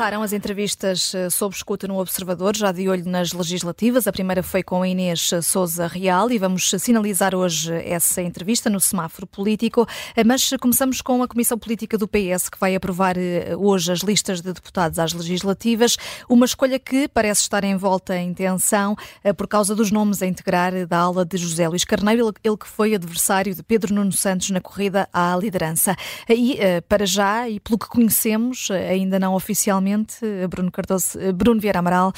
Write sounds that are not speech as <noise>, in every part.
Começaram as entrevistas eh, sob escuta no Observador, já de olho nas legislativas. A primeira foi com Inês Souza Real e vamos sinalizar hoje essa entrevista no semáforo político. Eh, mas começamos com a Comissão Política do PS, que vai aprovar eh, hoje as listas de deputados às legislativas. Uma escolha que parece estar em volta em tensão por causa dos nomes a integrar da ala de José Luís Carneiro, ele que foi adversário de Pedro Nuno Santos na corrida à liderança. E para já, e pelo que conhecemos, ainda não oficialmente, eh, Bruno Cardoso, Bruno Vieira Amaral,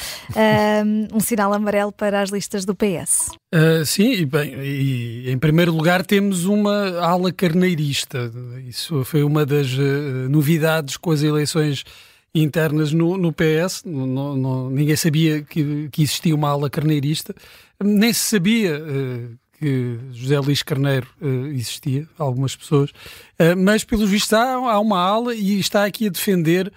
um, um sinal amarelo para as listas do PS. Uh, sim, e, bem, e em primeiro lugar temos uma ala carneirista. Isso foi uma das uh, novidades com as eleições internas no, no PS. No, no, ninguém sabia que, que, existia uma ala carneirista, nem se sabia. Uh, que José Luís Carneiro uh, existia, algumas pessoas, uh, mas pelos vistos há, há, uma ala e está aqui a defender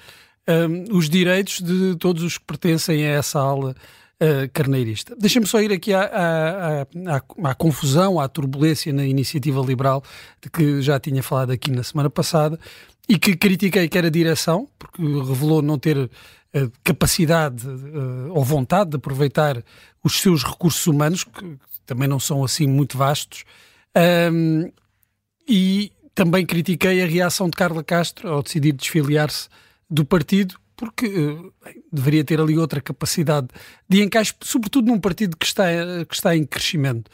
um, os direitos de todos os que pertencem a essa ala uh, carneirista. Deixa-me só ir aqui à, à, à, à, confusão, à turbulência na iniciativa liberal, de que já tinha falado aqui na semana passada, e que critiquei que era direção, porque revelou não ter uh, capacidade uh, ou vontade de aproveitar os seus recursos humanos, que também não são assim muito vastos, um, e também critiquei a reação de Carla Castro ao decidir desfiliar-se do partido, porque eh, bem, deveria ter ali outra capacidade de encaixe, sobretudo num partido que está, que está em crescimento.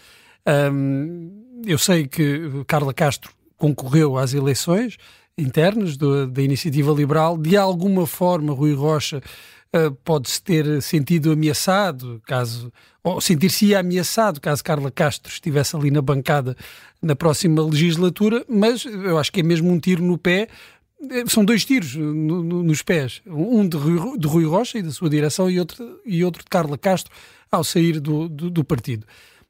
Um, eu sei que Carla Castro concorreu às eleições internas do, da Iniciativa Liberal, de alguma forma Rui Rocha uh, pode-se ter sentido ameaçado, caso ou sentir-se ameaçado caso Carla Castro estivesse ali na bancada na próxima legislatura, mas eu acho que é mesmo um tiro no pé, são dois tiros no, no, nos pés, um de Rui, de Rui, Rocha e da sua direção e outro, e outro de Carla Castro ao sair do, do, do partido.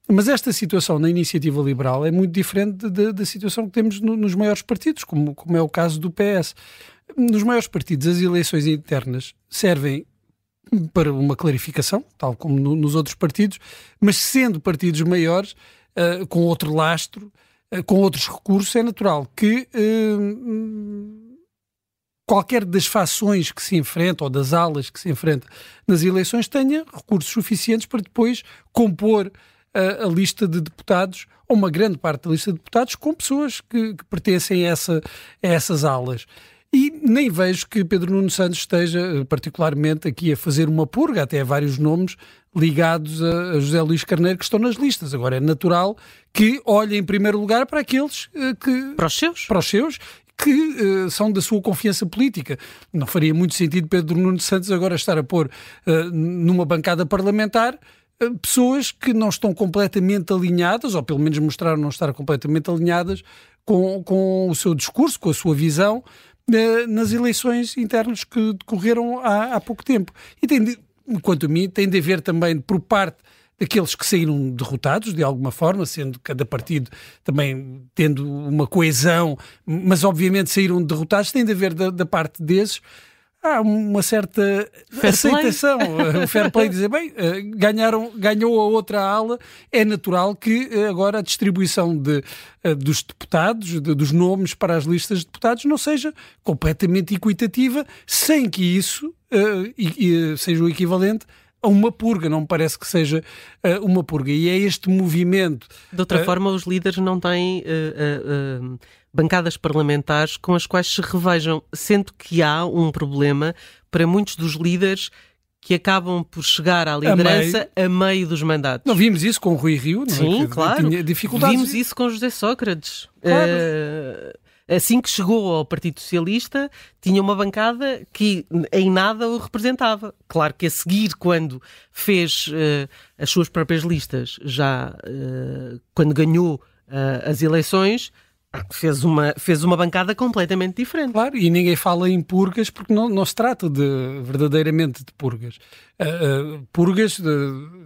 Mas esta situação na iniciativa liberal é muito diferente da situação que temos no, nos maiores partidos, como, como é o caso do PS. Nos maiores partidos, as eleições internas servem para uma clarificação, tal como no, nos outros partidos, mas sendo partidos maiores, uh, com outro lastro, uh, com outros recursos, é natural que uh, qualquer das fações que se enfrenta ou das alas que se enfrenta nas eleições tenha recursos suficientes para depois compor a, a lista de deputados, ou uma grande parte da lista de deputados, com pessoas que, que pertencem a, essa, a essas alas. E nem vejo que Pedro Nuno Santos esteja eh, particularmente aqui a fazer uma purga, até vários nomes ligados a, José Luís Carneiro que estão nas listas. Agora é natural que olhe em primeiro lugar para aqueles eh, que. Para os seus? Para os seus que uh, são da sua confiança política. Não faria muito sentido Pedro Nuno Santos agora estar a pôr uh, numa bancada parlamentar uh, pessoas que não estão completamente alinhadas, ou pelo menos mostraram não estar completamente alinhadas com, com o seu discurso, com a sua visão, nas eleições internas que decorreram há, há pouco tempo. E tem de, quanto a mim, tem de haver também por parte daqueles que saíram derrotados de alguma forma, sendo cada partido também tendo uma coesão, mas obviamente saíram derrotados, tem de haver da, da parte desses há uma certa fair aceitação, o fair play dizer, bem, eh, ganharam, ganhou a outra ala, é natural que eh, agora a distribuição de, eh, dos deputados, de, dos nomes para as listas de deputados não seja completamente equitativa, sem que isso uh, e, e seja o equivalente a uma purga, não me parece que seja uh, uma purga. E é este movimento. De outra uh, forma, os líderes não têm uh, bancadas parlamentares com as quais se revejam, sendo que há um problema para muitos dos líderes que acabam por chegar à liderança a meio, a meio dos mandatos. Não vimos isso com o Rui Rio, não é? Sim, é? claro. Tinha dificuldades. Vimos isso com José Sócrates. Claro assim que chegou ao Partido Socialista, tinha uma bancada que em nada o representava. Claro que a seguir, quando fez uh, as suas próprias listas, já uh, quando ganhou uh, as eleições, fez uma, fez uma bancada completamente diferente. Claro, e ninguém fala em purgas porque não, não se trata de verdadeiramente de purgas. purgas de, de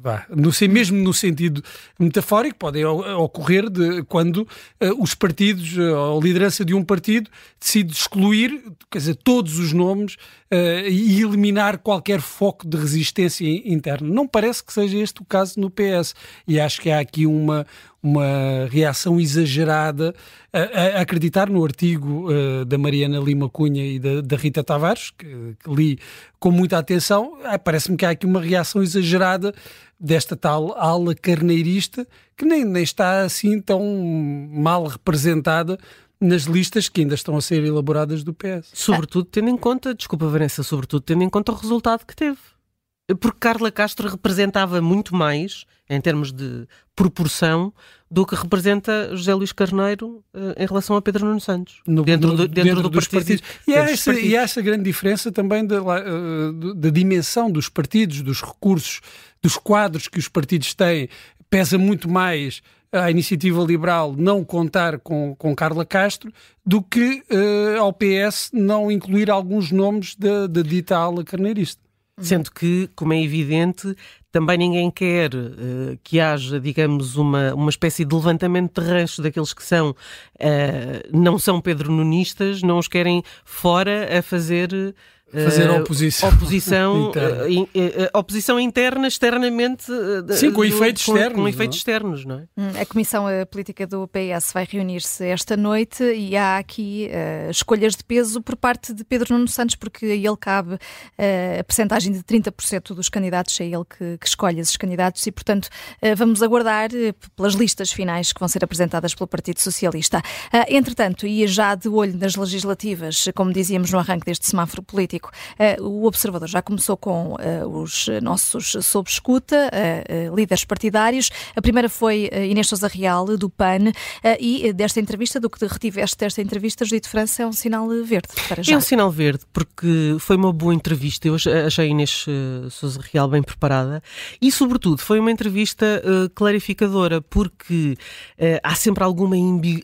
vá, no, mesmo no sentido metafórico, podem ocorrer de, quando uh, os partidos, uh, a liderança de um partido, decide excluir quer dizer, todos os nomes uh, e eliminar qualquer foco de resistência interna. Não parece que seja este o caso no PS. E acho que há aqui uma, uma reação exagerada a, a acreditar no artigo uh, da Mariana Lima Cunha e da, da Rita Tavares, que, que, li com muita atenção. Ah, Parece-me que há aqui uma reação exagerada desta tal ala carneirista que nem, nem está assim tão mal representada nas listas que ainda estão a ser elaboradas do PS. Sobretudo tendo em conta, desculpa Vanessa, sobretudo tendo em conta o resultado que teve. Porque Carla Castro representava muito mais, em termos de proporção, do que representa José Luís Carneiro uh, em relação a Pedro Nuno Santos. No, dentro, do, dentro, dentro do dos partido, partidos. E há, essa, e há essa grande diferença também da, uh, da dimensão dos partidos, dos recursos, dos quadros que os partidos têm. Pesa muito mais à iniciativa liberal não contar com, com Carla Castro do que uh, ao PS não incluir alguns nomes da, da dita ala carneirista. Sendo que, como é evidente, também ninguém quer uh, que haja, digamos, uma, uma espécie de levantamento de rancho daqueles que são, uh, não são Pedro Nunistas, não os querem fora a fazer Fazer uh, oposição. Oposição <laughs> interna. Uh, uh, oposição interna, externamente. Sim, com efeitos com, externos. Com efeitos externos, não é? Hum, a Comissão Política do PS vai reunir-se esta noite e há aqui escolhas de peso por parte de Pedro Nuno Santos, porque a ele cabe a percentagem de 30% dos candidatos, é ele que, que, escolhe esses candidatos e, portanto, vamos aguardar pelas listas finais que vão ser apresentadas pelo Partido Socialista. entretanto, e já de olho nas legislativas, como dizíamos no arranque deste semáforo político, político. Uh, o Observador já começou com uh, os nossos sob escuta, uh, líderes partidários. A primeira foi Inês Sousa Real, do PAN, e desta entrevista, do que retiveste desta entrevista, Judito França, é um sinal verde para já. É um sinal verde, porque foi uma boa entrevista. Eu achei a Inês Sousa Real bem preparada e, sobretudo, foi uma entrevista clarificadora, porque há sempre alguma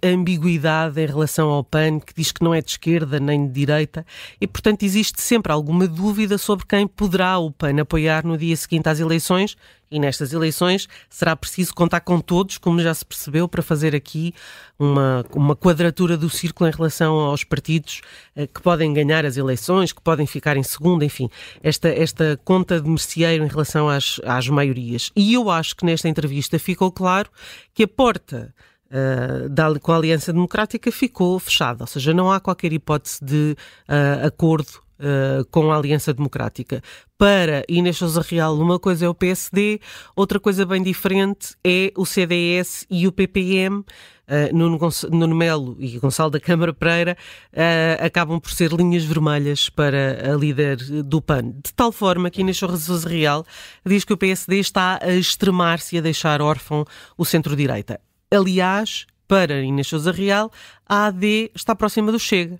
ambiguidade em relação ao PAN, que diz que não é de esquerda nem de direita, e, portanto, existe sempre alguma dúvida sobre quem poderá o PAN apoiar no dia seguinte às eleições e nestas eleições será preciso contar com todos, como já se percebeu, para fazer aqui uma, uma quadratura do círculo em relação aos partidos eh, que podem ganhar as eleições, que podem ficar em segundo, enfim, esta, esta conta de merceeiro em relação às, às maiorias. E eu acho que nesta entrevista ficou claro que a porta Uh, da, com a Aliança Democrática ficou fechada, ou seja, não há qualquer hipótese de uh, acordo Uh, com a Aliança Democrática. Para Inês Sousa Real, uma coisa é o PSD, outra coisa bem diferente é o CDS e o PPM. Uh, Nuno, Nuno Melo e Gonçalo da Câmara Pereira uh, acabam por ser linhas vermelhas para a líder do PAN. De tal forma que Inês Sousa Real diz que o PSD está a extremar-se e a deixar órfão o centro-direita. Aliás, para Inês Sousa Real, a AD está próxima do Chega.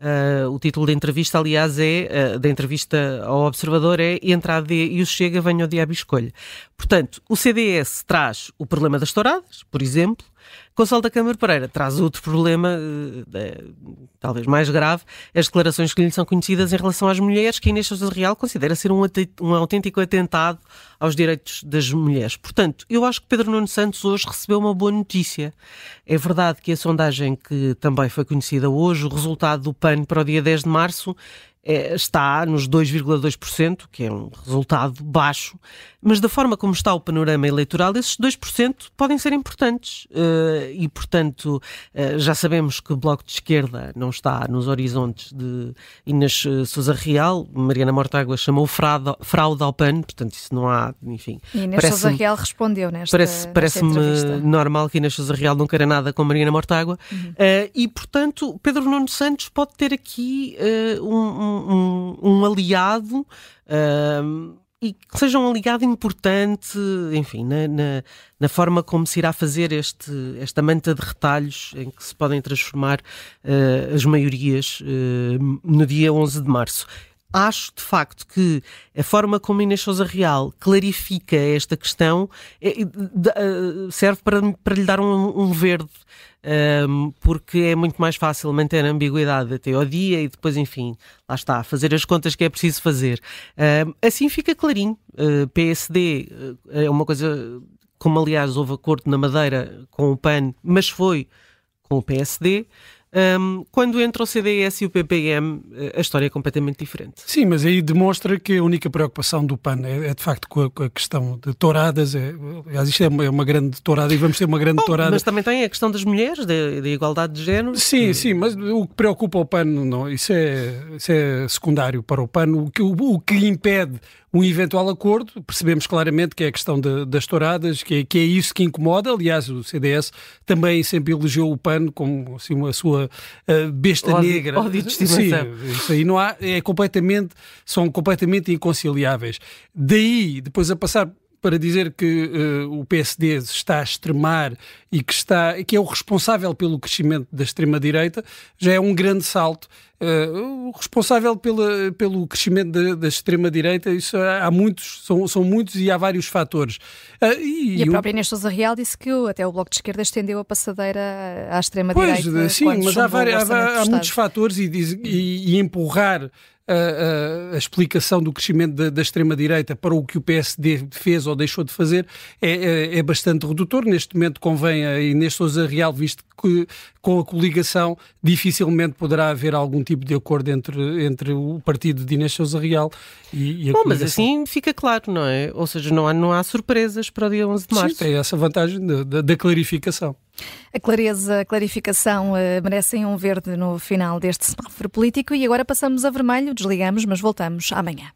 Uh, o título da entrevista, aliás, é uh, da entrevista ao Observador é Entre a AD e o Chega, venha o diabo escolha. Portanto, o CDS traz o problema das touradas, por exemplo, Gonçalo da Câmara Pereira traz outro problema, eh, talvez mais grave, as declarações que lhe são conhecidas em relação às mulheres, que Inês Sousa Real considera ser um, um autêntico atentado aos direitos das mulheres. Portanto, eu acho que Pedro Nuno Santos hoje recebeu uma boa notícia. É verdade que a sondagem que também foi conhecida hoje, o resultado do PAN para o dia 10 de março, é, está nos 2,2%, que é um resultado baixo, mas da forma como está o panorama eleitoral, esses 2% podem ser importantes. Uh, e, portanto, uh, já sabemos que o Bloco de Esquerda não está nos horizontes de Inês Sousa Real. Mariana Mortágua chamou fraude, fraude ao PAN, portanto, isso não há, enfim. E Inês Sousa Real respondeu nesta Parece-me parece normal que Inês Sousa Real não queira nada com Mariana Mortágua. Uhum. Uh, e, portanto, Pedro Nuno Santos pode ter aqui um um, um aliado uh, e que seja um aliado importante, enfim, na, na, na, forma como se irá fazer este, esta manta de retalhos em que se podem transformar uh, as maiorias uh, no dia 11 de março. Acho, de facto, que a forma como Inês Sousa Real clarifica esta questão é, serve para, para lhe dar um, um verde um, porque é muito mais fácil manter a ambiguidade até ao dia e depois, enfim, lá está, fazer as contas que é preciso fazer. Um, assim fica clarinho. Uh, PSD uh, é uma coisa, como aliás houve acordo na Madeira com o PAN, mas foi com o PSD. Um, quando entra o CDS e o PPM, a história é completamente diferente. Sim, mas aí demonstra que a única preocupação do PAN é, é de facto com a, com a, questão de touradas. É, aliás, isto é uma, é uma, grande tourada e vamos ter uma grande Bom, tourada. Mas também tem a questão das mulheres, da, igualdade de género. Sim, sim, mas o que preocupa o PAN, não, isso, é, isso é secundário para o PAN. O que, o, o que impede um eventual acordo. Percebemos claramente que é a questão de, das touradas, que é, que é isso que incomoda. Aliás, o CDS também sempre elogiou o PAN como assim, a sua uh, besta ódio, negra. Ódio de estimação. Sim, isso aí não há, é completamente, são completamente inconciliáveis. Daí, depois a passar para dizer que uh, o PSD está a extremar e que, está, que é o responsável pelo crescimento da extrema-direita, já é um grande salto. Uh, o responsável pela, pelo crescimento da, da extrema-direita, isso há, há, muitos, são, são muitos e há vários fatores. Uh, e, e, a própria Inês Sousa Real disse que até o Bloco de Esquerda estendeu a passadeira à extrema-direita. Pois, sim, mas há, vários, há, há muitos fatores e, e, e empurrar a, a, explicação do crescimento da, da extrema-direita para o que o PSD fez ou deixou de fazer é, é, é bastante redutor. Neste momento convém a Inês Sousa Real, visto que com a coligação dificilmente poderá haver algum tipo de acordo entre, entre o partido de Inês Sousa Real e, e a Bom, mas assim fica claro, não é? Ou seja, não há, não há surpresas para o dia 11 de março. Sim, tem essa vantagem da clarificação. A clareza, a clarificação uh, merecem um verde no final deste semáforo político e agora passamos a vermelho, desligamos, mas voltamos amanhã.